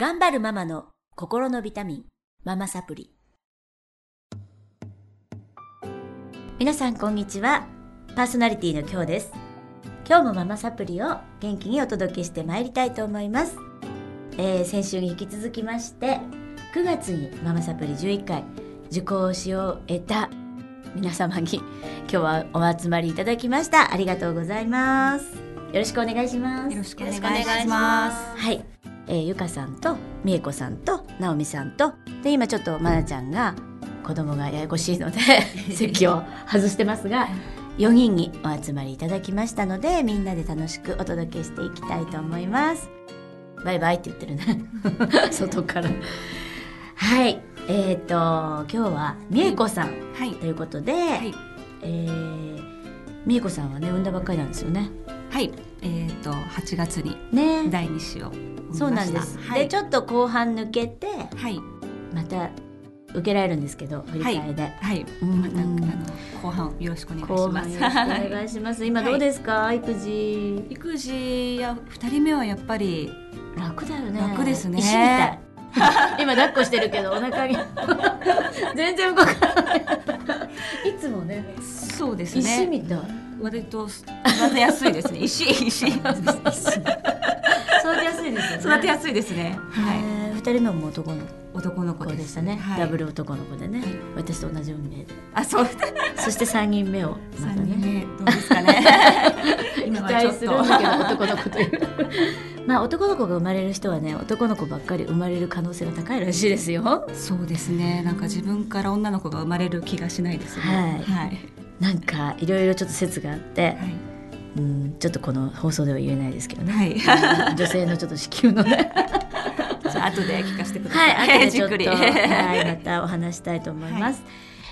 頑張るママの心のビタミン、ママサプリ。皆さんこんにちは。パーソナリティの今日です。今日もママサプリを元気にお届けしてまいりたいと思います。えー先週に引き続きまして、9月にママサプリ11回受講しを得た皆様に今日はお集まりいただきました。ありがとうございます。よろしくお願いします。よろしくお願いします。はい、えーゆかさんとみえこさんとなおみさんとで今ちょっとまなちゃんが子供がややこしいので 席を外してますが4人にお集まりいただきましたのでみんなで楽しくお届けしていきたいと思いますバイバイって言ってるね 外からはいえっ、と今日はみえこさんはい。ということで、はい。えーみえこさんはね産んだばっかりなんですよねはい。えっ、と8月にね。第二子を産みました。そうなんです、はい。でちょっと後半抜けてはい。また受けられるんですけど振り替えで、はい。うん。またあの後半よろしくお願いします。お願いします。今どうですか、育児。育児や二人目はやっぱり楽だよね。楽ですね。石みたい。今抱っこしてるけどお腹に。全然動かない。いつもね。そうですね。石みたい割と育てやすいですね。石石。育育てやすいですよねてやすいですね。はい。い二人目も男の男の子で。したね、はい、ダブル男の子でね、はい私と同じ運命であ、そう。そして三人目をまた三人ね目どうですかね。期 今はちょっと。男の子というまあ男の子が生まれる人はね男の子ばっかり生まれる可能性が高いらしいですよそうですね。なんか自分から女の子が生まれる気がしないですね。はいはい。なんかいろいろちょっと説があって、はい。うん、ちょっとこの放送では言えないですけどね、はい。女性のちょっと子宮のね 後で聞かせてくださ。はいい後でちょっと。はい、またお話したいと思います、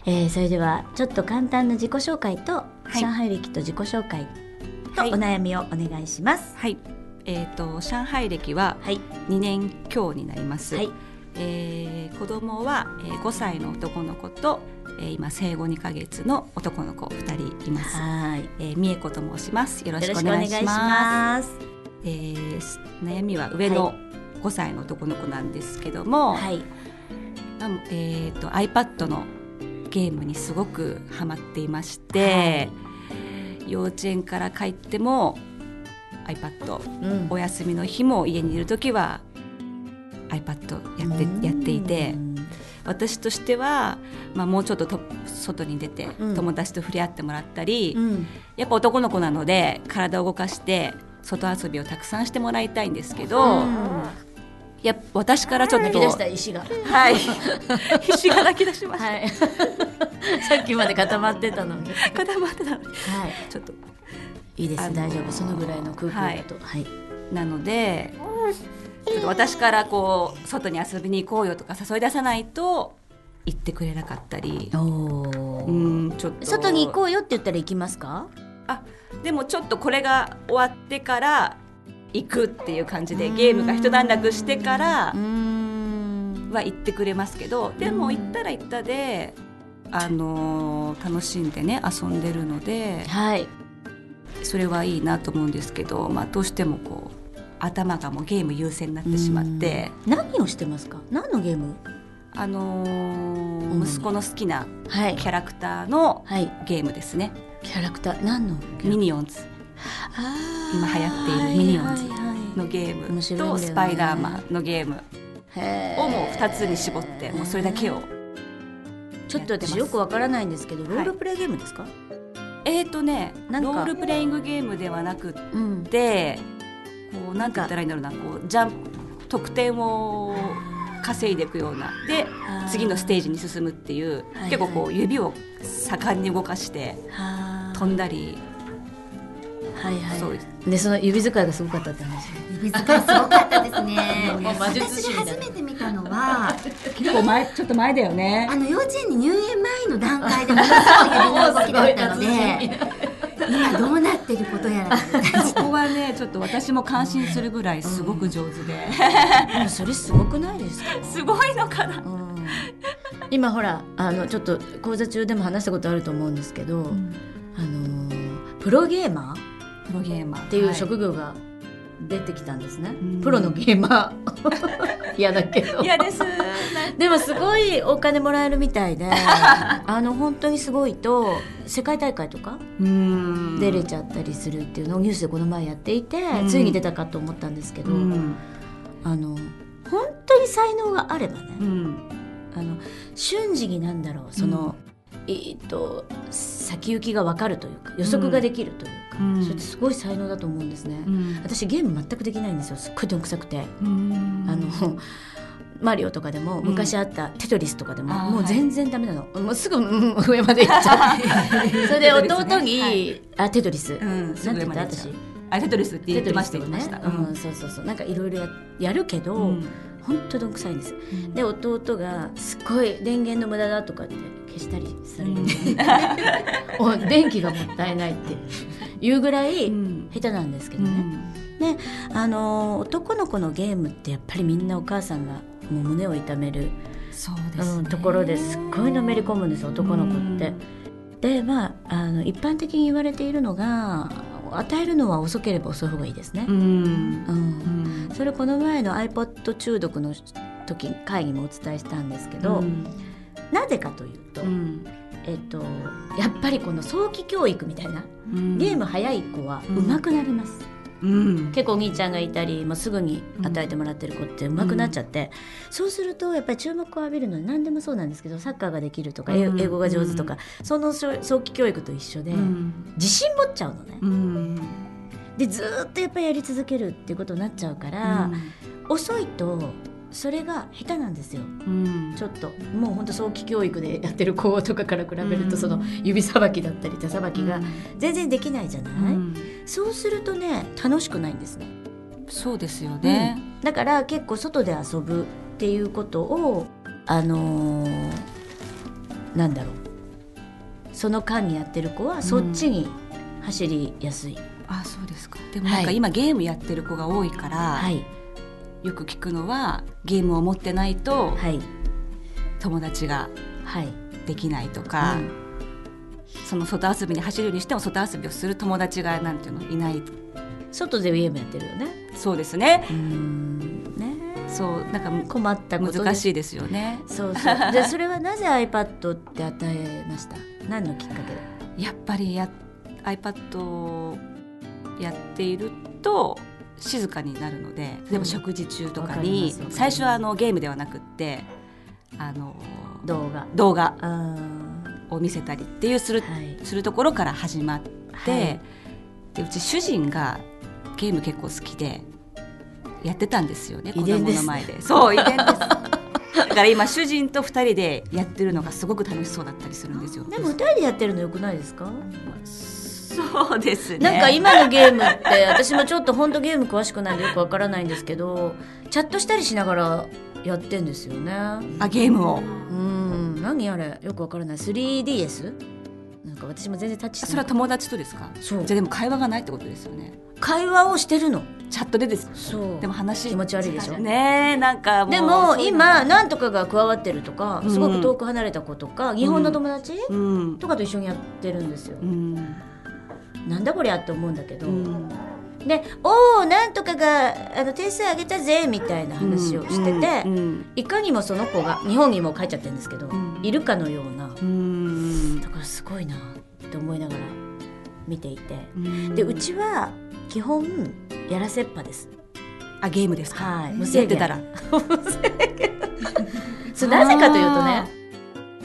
えーそれではちょっと簡単な自己紹介と、い上海歴と自己紹介とはいお悩みをお願いしますはい。えっ、と上海歴ははい2年強になります。はいえー子供は、えー、5歳の男の子と、えー今生後2ヶ月の男の子2人います。はいえー、美恵子と申します。よろしくお願いします。えーす悩みは上の5歳の男の子なんですけども、はいえー、と iPad のゲームにすごくハマっていまして、幼稚園から帰っても iPad うんお休みの日も家にいる時は iPad やってやっていて私としては、まあ、もうちょっとと外に出てうん。友達と触れ合ってもらったり、うん。やっぱ男の子なので体を動かして外遊びをたくさんしてもらいたいんですけど、やっぱ私からちょっと泣き出した石が。はい。必死が泣き出しました、はい。さっきまで固まってたのに。はい固まってたのに。ちょっといいです。あのー大丈夫。そのぐらいの空気だと。はい。なのでちょっと私からこう外に遊びに行こうよとか誘い出さないと行ってくれなかったり。おうーんちょっと。外に行こうよって言ったら行きますか？あでもちょっとこれが終わってから行くっていう感じでゲームが一段落してからは行ってくれますけどでも行ったら行ったで、あのー楽しんでね遊んでるのではい。それはいいなと思うんですけど、まあ、どうしてもこう頭がもうゲーム優先になってしまって、何をしてますか？何のゲーム？あのーうん。息子の好きなはい。キャラクターのはい。ゲームですね。キャラクター？何のミニオンズ。今流行っているミニオンズのゲー面ムとスパイダーマンのゲームをもう2つに絞ってもうそれだけをちょっと私よくわからないんですけどロールプレイゲームですか、えーとねロールプレイングゲームではなくうん。てこうなんて言ったらいいんだろうなこうジャン得点を稼いでいくようなで次のステージに進むっていうはい結構こう指を盛んに動かしては飛んだり。はいはい。そう。でその指使いがすごかったって話。指使いすごかったですね。私みたいな。初めて見たのは 結構前ちょっと前だよね。あの幼稚園に入園前の段階でものすごい指の動きだったので 今どうなってることやら。そこはねちょっと私も感心するぐらいすごく上手で、でもそれすごくないですか？すごいのかな。うん。今ほらあのちょっと講座中でも話したことあると思うんですけど、あのープロゲーマー？プロゲーマー。っっていう職業が出てきたんですね、うん。プロのゲーマー。嫌だけど。嫌です。でもすごいお金もらえるみたいで あの本当にすごいと世界大会とかうん。出れちゃったりするっていうのをニュースでこの前やっていて、うん。ついに出たかと思ったんですけど、うん。あの本当に才能があればね、うん。あの瞬時になんだろうその、えーっと先行きが分かるというか予測ができるというか、うん。それってすごい才能だと思うんですね。うん。私ゲーム全くできないんですよ。すっごいどんくさくて、うん。あのマリオとかでもうん。昔あったテトリスとかでも、もう全然ダメなの、もうすぐ、うん上まで行っちゃう。それで弟に、はいあテトリス、うんすなんて言った？私。うあテトリスって言ってましたテト言ってました。リスをね、うん、そうそうそう。なんかいろいろややるけど、うん本当どんくさいんです。で弟がすっごい電源の無駄だとかって消したりされるんで、お電気がもったいないって。いうぐらいうん。下手なんですけどうね、んあのー男の子のゲームってやっぱりみんなお母さんがもう胸を痛める、そうですね。うんところですっごいのめり込むんです男の子って。でまああの一般的に言われているのが与えるのは遅ければ遅い方がいいですね。うん。それこの前の iPod 中毒の時会議もお伝えしたんですけど、うん。なぜかというと、うん。えっと、やっぱりこの早期教育みたいなうん。ゲーム早い子はうん。上手くなります、うん。結構お兄ちゃんがいたりもうすぐに与えてもらってる子って上手くなっちゃって、そうするとやっぱり注目を浴びるのは何でもそうなんですけどサッカーができるとか、英うん。英語が上手とか、その早早期教育と一緒で、うん。自信持っちゃうのね。うん。でずーっとやっぱりやり続けるっていうことになっちゃうから、遅いとそれが下手なんですよ。うん。ちょっともう本当早期教育でやってる子とかから比べるうん。とその指さばきだったり手さばきがうん。全然できないじゃない、うん。そうするとね楽しくないんですね。そうですよね。だから結構外で遊ぶっていうことをあのーなんだろう。その間にやってる子はそっちに走りやすい、あそうですか。でもなんかはい。今ゲームやってる子が多いからはいよく聞くのはゲームを持ってないとはい。友達がはい。できないとか、うん。その外遊びに走るにしても外遊びをする友達がなんていうのいない。外でゲームやってるよね。そうですね。ね。そうなんか困った難しいですよね。そうそう。でそれはなぜ iPad って与えました？何のきっかけで？やっぱりや iPad をやっていると静かになるので例えば食事中とかに、最初はあのゲームではなくってあの動画。動画あを見せたりっていうする,、ーはい。するところから始まって、はい。でうち主人がゲーム結構好きでやってたんですよね子供の前で。そう遺伝です。だから今主人と二人でやってるのがすごく楽しそうだったりするんですよ。でも二人でやってるのよくないですか、そうですね。なんか今のゲームって私もちょっと本当ゲーム詳しくないんでよくわからないんですけどチャットしたりしながらやってんですよね。あゲームを。うん。何あれ？よくわからない。3DS? なんか私も全然タッチしてない。それは友達とですか？そう。じゃあでも会話がないってことですよね。会話をしてるの。チャットでですそう。でも話気持ち悪いでしょ。ねえなんかもうでも今なんとかが加わってるとかうん。すごく遠く離れた子とか、日本の友達、うん。とかと一緒にやってるんですよ、うんなんだこりゃって思うんだけど、うん。で「おおなんとかがあの点数上げたぜ」みたいな話をしてて、うんいかにもその子が日本にも帰っちゃってるんですけど、ん。いるかのような。うんだからすごいなって思いながら見ていて。うん。でうちは基本やらせっぱです。あゲームですか？はい、無や制限ってたら。そうなぜかというとね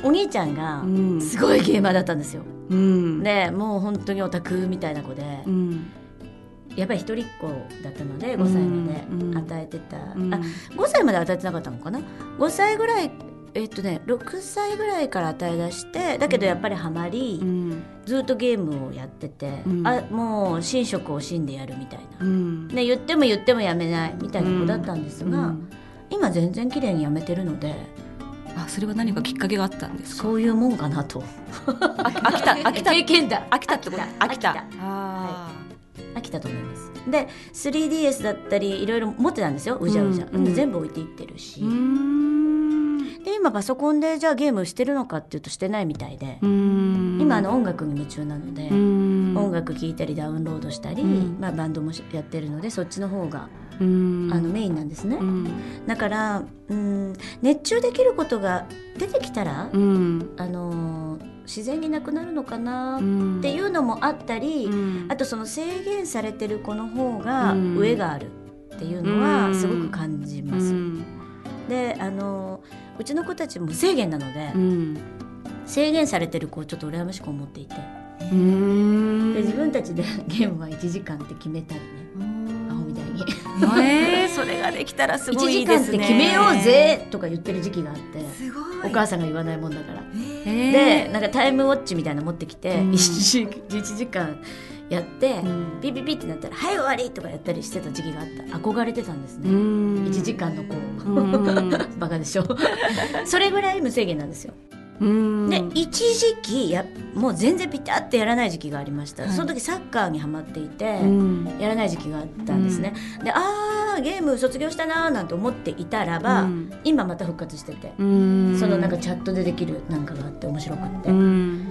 お兄ちゃんがうん。すごいゲーマーだったんですよ。うん。でもう本当にオタクみたいな子で、うん。やっぱり一人っ子だったので5歳までうん。与えてた、うん。あ5歳まで与えてなかったのかな？5歳ぐらいえっとね6歳ぐらいから与え出してだけどやっぱりハマり、うん。ずっとゲームをやってて、うん。あもう寝食を惜しんでやるみたいな、うん。ね、言っても言ってもやめないみたいな子だったんですが、うん。今全然綺麗にやめてるのであそれは何かきっかけがあったんですか？そういうもんかなと。あ飽きた。飽きた。経験だ。飽きたってこと？飽きた。飽きた。あ飽きたと思います。で 3DS だったりいろいろ持ってたんですよ。うじゃうじゃ、うんうん全部置いていってるし、で今パソコンでじゃあゲームしてるのかっていうとしてないみたいで、うん。今あの音楽に夢中なので、音楽聴いたりダウンロードしたり、うん。まあ、バンドもやってるのでそっちの方が、うんあのメインなんですね、うん。だからうん熱中できることが出てきたら、うん。あのー自然になくなるのかなっうん。ていうのもあったり、うん。あとその制限されてる子の方がうん。上があるっていうのうん。はすごく感じます。うん。であのうちの子たち無制限なので、うん。制限されてる子をちょっと羨ましく思っていて。うん。で自分たちで ゲームは1時間って決めたりねえー、それができたらす1ごいい時間っいですねて決めようぜとか言ってる時期があってお母さんが言わないもんだから。えー。でなんかタイムウォッチみたいなの持ってきて、うん。1, 時1時間やって、うん。ピピピってなったら「はい終わり!」とかやったりしてた時期があった。憧れてたんですうね、ん。1時間の子、うん。バカでしょ。それぐらい無制限なんですよ。うんで一時期やもう全然ピタッてやらない時期がありました、はい。その時サッカーにはまっていて、うん。やらない時期があったんですね、であーゲーム卒業したなーなんて思っていたらば、うん。今また復活してて、うん。そのなんかチャットでできるなんかがあって面白くって、うん。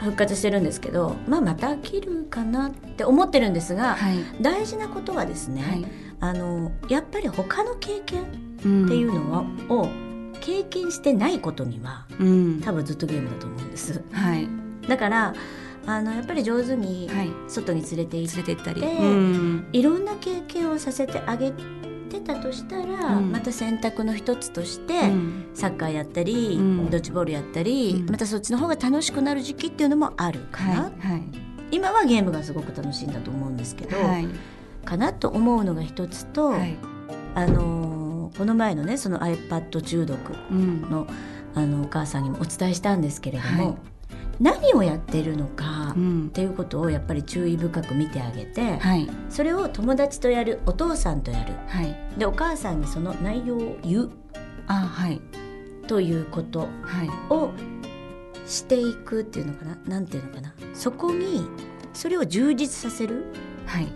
復活してるんですけど、まあ、また飽きるかなって思ってるんですが、はい。大事なことはですね、はい。あのやっぱり他の経験っうんていうのは、を経験してないことにはうん。多分ずっとゲームだと思うんです。はい。だからあのやっぱり上手にはい。外に連れて行って、連れて行ったり。でうん。いろんな経験をさせてあげてたとしたら、うん。また選択の一つとして、うん。サッカーやったり、うん。ドッジボールやったり、うん。またそっちの方が楽しくなる時期っていうのもあるかな、はい。はい。今はゲームがすごく楽しいんだと思うんですけど、はい。かなと思うのが一つと、はい。あのーこの前のねその iPad 中毒うん。のあのお母さんにもお伝えしたんですけれども、はい。何をやってるのか、っうん。ていうことをやっぱり注意深く見てあげて、はい。それを友達とやるお父さんとやる。はい。でお母さんにその内容を言うあはい。ということはい。をしていくっていうのかな？なんていうのかな？そこにそれを充実させるはい。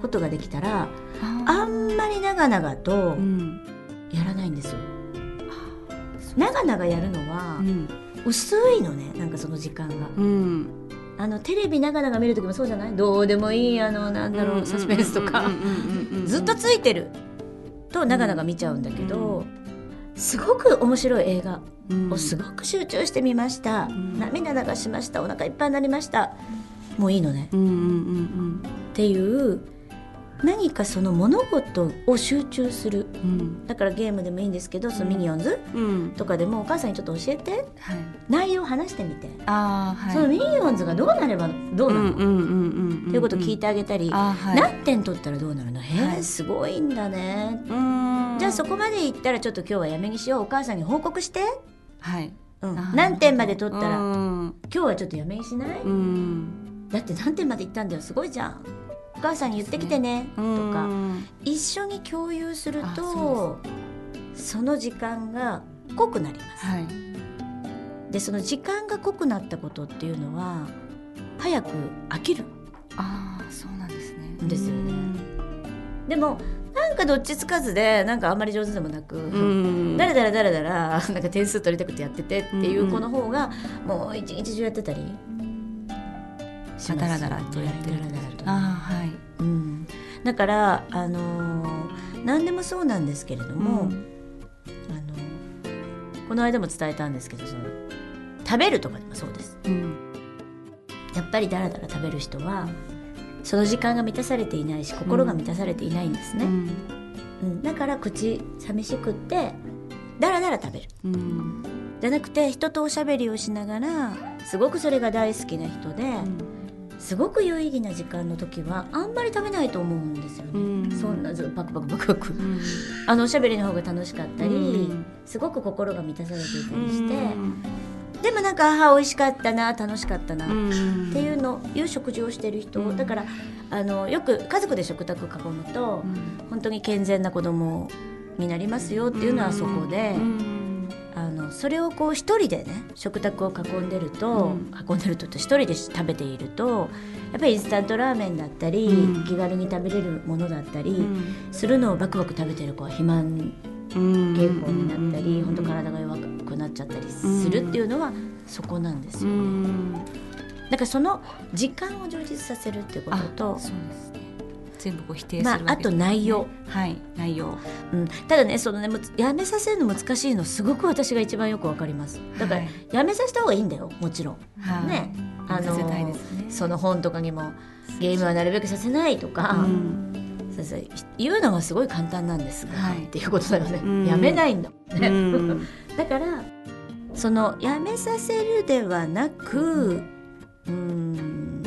ことができたらああんまり長々とうんやらないんですよ。長々やるのはうん。薄いのねなんかその時間が。うん。あのテレビ長々見る時もそうじゃない？どうでもいいあのなんだろうサスペンスとか。ずっとついてると長々見ちゃうんだけどすごく面白い映画をすごく集中してみました、ん。涙流しました。お腹いっぱいになりました。もういいのね。っていう何かその物事を集中するうん。だからゲームでもいいんですけどそのミニオンズうん。とかでもお母さんにちょっと教えて。はい。内容を話してみて、あーはい。そのミニオンズがどうなればどうなの、っていうことを聞いてあげたり、はい。何点取ったらどうなるの？へえ、はい。すごいんだね。うん。じゃあそこまで行ったらちょっと今日はやめにしよう。お母さんに報告して、はい。うん。何点まで取ったら。うん。今日はちょっとやめにしない、うん。だって何点まで行ったんだよ。すごいじゃん。お母さんに言ってきてね。ととか一緒に共有するあとそその時間が濃くなります。はい。でその時間が濃くなったことっていうのは早く飽きる。ああそうなんですね。ですよね。でもなんかどっちつかずでなんかあんまり上手でもなく、うん。だらだらだらだらなんか点数取りたくてやっててっていう子の方がもう一日中やってたりしますだらだらとやってるあはい。うん、だから、あのー何でもそうなんですけれども、うん。あのこの間も伝えたんですけどその食べるとかでもそうです。うん。やっぱりだらだら食べる人はその時間が満たされていないし心が満たされていないんですね、うん。うん。だから口寂しくってだらだら食べる。うん。じゃなくて人とおしゃべりをしながらすごくそれが大好きな人で、すごく有意義な時間の時はあんまり食べないと思うんですよね、うん。そんなずパクパクパクパク。うん。あのおしゃべりの方が楽しかったり、うん。すごく心が満たされていたりして、うん。でもなんかあー美味しかったな楽しかったな、うん。っていうのいう食事をしてる人、うん。だからあのよく家族で食卓囲むと、本当に健全な子供になりますよっていうのはそこで、それをこう一人でね食卓を囲んでると、うん。囲んでると一人で食べているとやっぱりインスタントラーメンだったり、うん。気軽に食べれるものだったり、うん。するのをバクバク食べてる子は肥満うん。傾向になったり、うん。本当体が弱くなっちゃったりするっていうのはそこなんですうよ。ん。だからその時間を充実させるっていうこととそうですね全部こう否定するまあ、あとわけですね内容、はい内容。うん、ただねそのねやめさせるの難しいのすごく私が一番よくわかります。だから、はいやめさせた方がいいんだよもちろん。はい。ね。あのね。その本とかにもゲームはなるべくさせないとか、うん。言うのはすごい簡単なんですが、はい。っていうことだよね、うん。やめないんだもんね、うん。だからそのやめさせるではなくうーん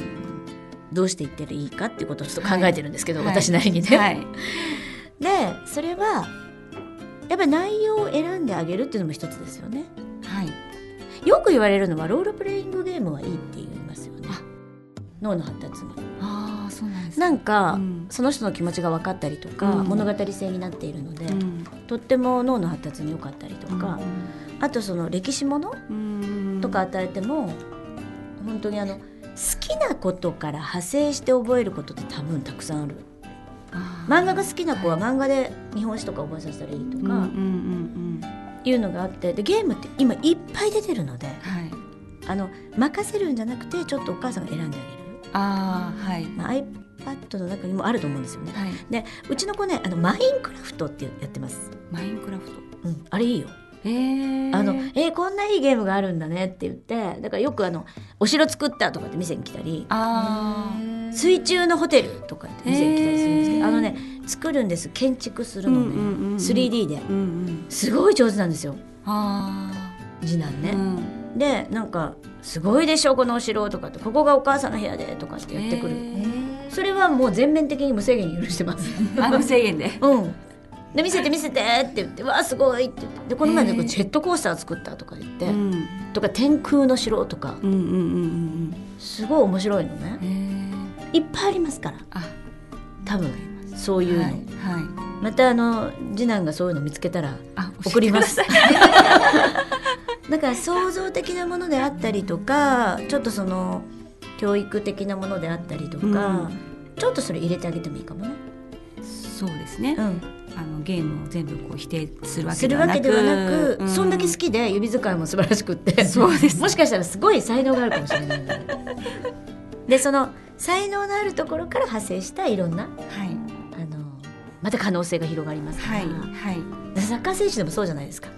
どうしていったらいいかっていうことをちょっと考えてるんですけど、はい。私なりにね。はい。でそれはやっぱり内容を選んであげるっていうのも一つですよね。はい。よく言われるのはロールプレイングゲームはいいって言いますよね。あ脳の発達に。ああそうなんですなんか、うん。その人の気持ちが分かったりとか、うん物語性になっているので、うん。とっても脳の発達に良かったりとか、あとその歴史ものうん。とか与えても、本当にあの好きなことから派生して覚えることって多分たくさんある。漫画が好きな子は漫画で日本史とか覚えさせたらいいとかいうのがあって。でゲームって今いっぱい出てるのではい。あの任せるんじゃなくてちょっとお母さんが選んであげる、ああはい。まあ、iPad の中にもあると思うんですよね。はい。でうちの子ねあのマインクラフトってやってます、マインクラフト。うん、あれいいよえー、あのえーこんないいゲームがあるんだねって言ってだからよくあのお城作ったとかって店に来たりあ水中のホテルとかって店に来たりするんですけど、あのね作るんです。建築するのね、うんうんうんうん。3D でーうんうん。すごい上手なんですよ。次男ね、うん。でなんか「すごいでしょこのお城」とかって「ここがお母さんの部屋で」とかってやってくる、えー。それはもう全面的に無制限に許してます。あ無制限で。うんで見せて見せてって言って「わあすごい」って言って。でこの前なんかへー。ジェットコースター作ったとか言って、うん。とか天空の城とか。うんうんうんうんすごい面白いのね。うんえー、いっぱいありますから。あ。多分そういうの、はいはい。またあの次男がそういうの見つけたらあ送ります。だ から創造的なものであったりとかちょっとその教育的なものであったりとか、ちょっとそれ入れてあげてもいいかもね、そうですね、うん、あのゲームを全部こう否定するわけすではなくうん。そんだけ好きで指使いも素晴らしくって。そうです。もしかしたらすごい才能があるかもしれない でその才能のあるところから派生したいろんなはい。あのまた可能性が広がりますから、はいはい。サッカー選手でもそうじゃないですか。はい。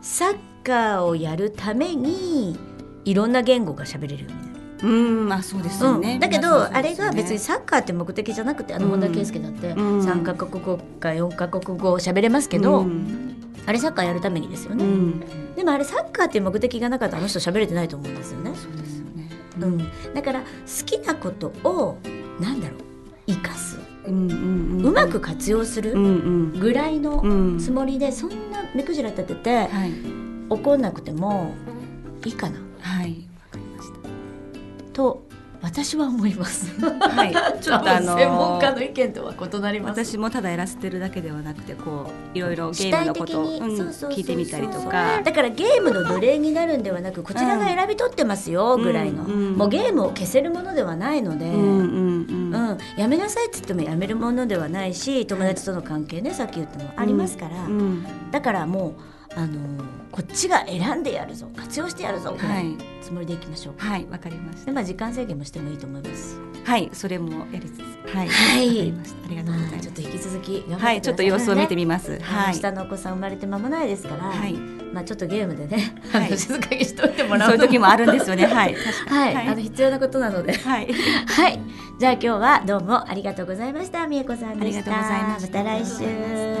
サッカーをやるためにいろんな言語が喋れるようになるうんまあそうですよね、うん、だけど、あれが別にサッカーって目的じゃなくてあの本田圭佑だってうん。3カ国語か4カ国語喋れますけど、うん。あれサッカーやるためにですよね、うん。でもあれサッカーっていう目的がなかったらあの人喋れてないと思うんですよね、そうですよね。うん。だから好きなことをなんだろう生かす、うんうんうんうまく活用するぐらいのうん。つもりでそんな目くじら立ててはい。怒んなくてもいいかなと私は思います。たはい。ちょっとあの専門家の意見とは異なります。私もただやらせてるだけではなくてこういろいろゲームのことを、うん聞いてみたりとか。だからゲームの奴隷になるんではなくこちらが選び取ってますよぐらいの、うんうんもうゲームを消せるものではないので、うんうんやめなさいって言ってもやめるものではないし友達との関係ねさっき言ったのはありますから、うん。だからもうあのこっちが選んでやるぞ活用してやるぞぐらはいつもりでいきましょう、はいわかりました。でまあ時間制限もしてもいいと思います。はい。それもやりつつはいはいありがとうございます。ちょっと引き続きはいちょっと様子を見てみます。はいはい。下のお子さん生まれて間もないですから、はい。まあちょっとゲームでね、はい。静かにしといてもらそううのいう時もあるんですよね。はい。はい、はい。あの必要なことなので。はい。はい。じゃあ今日はどうもありがとうございました。みえこさんでした。ありがとうございました。また来週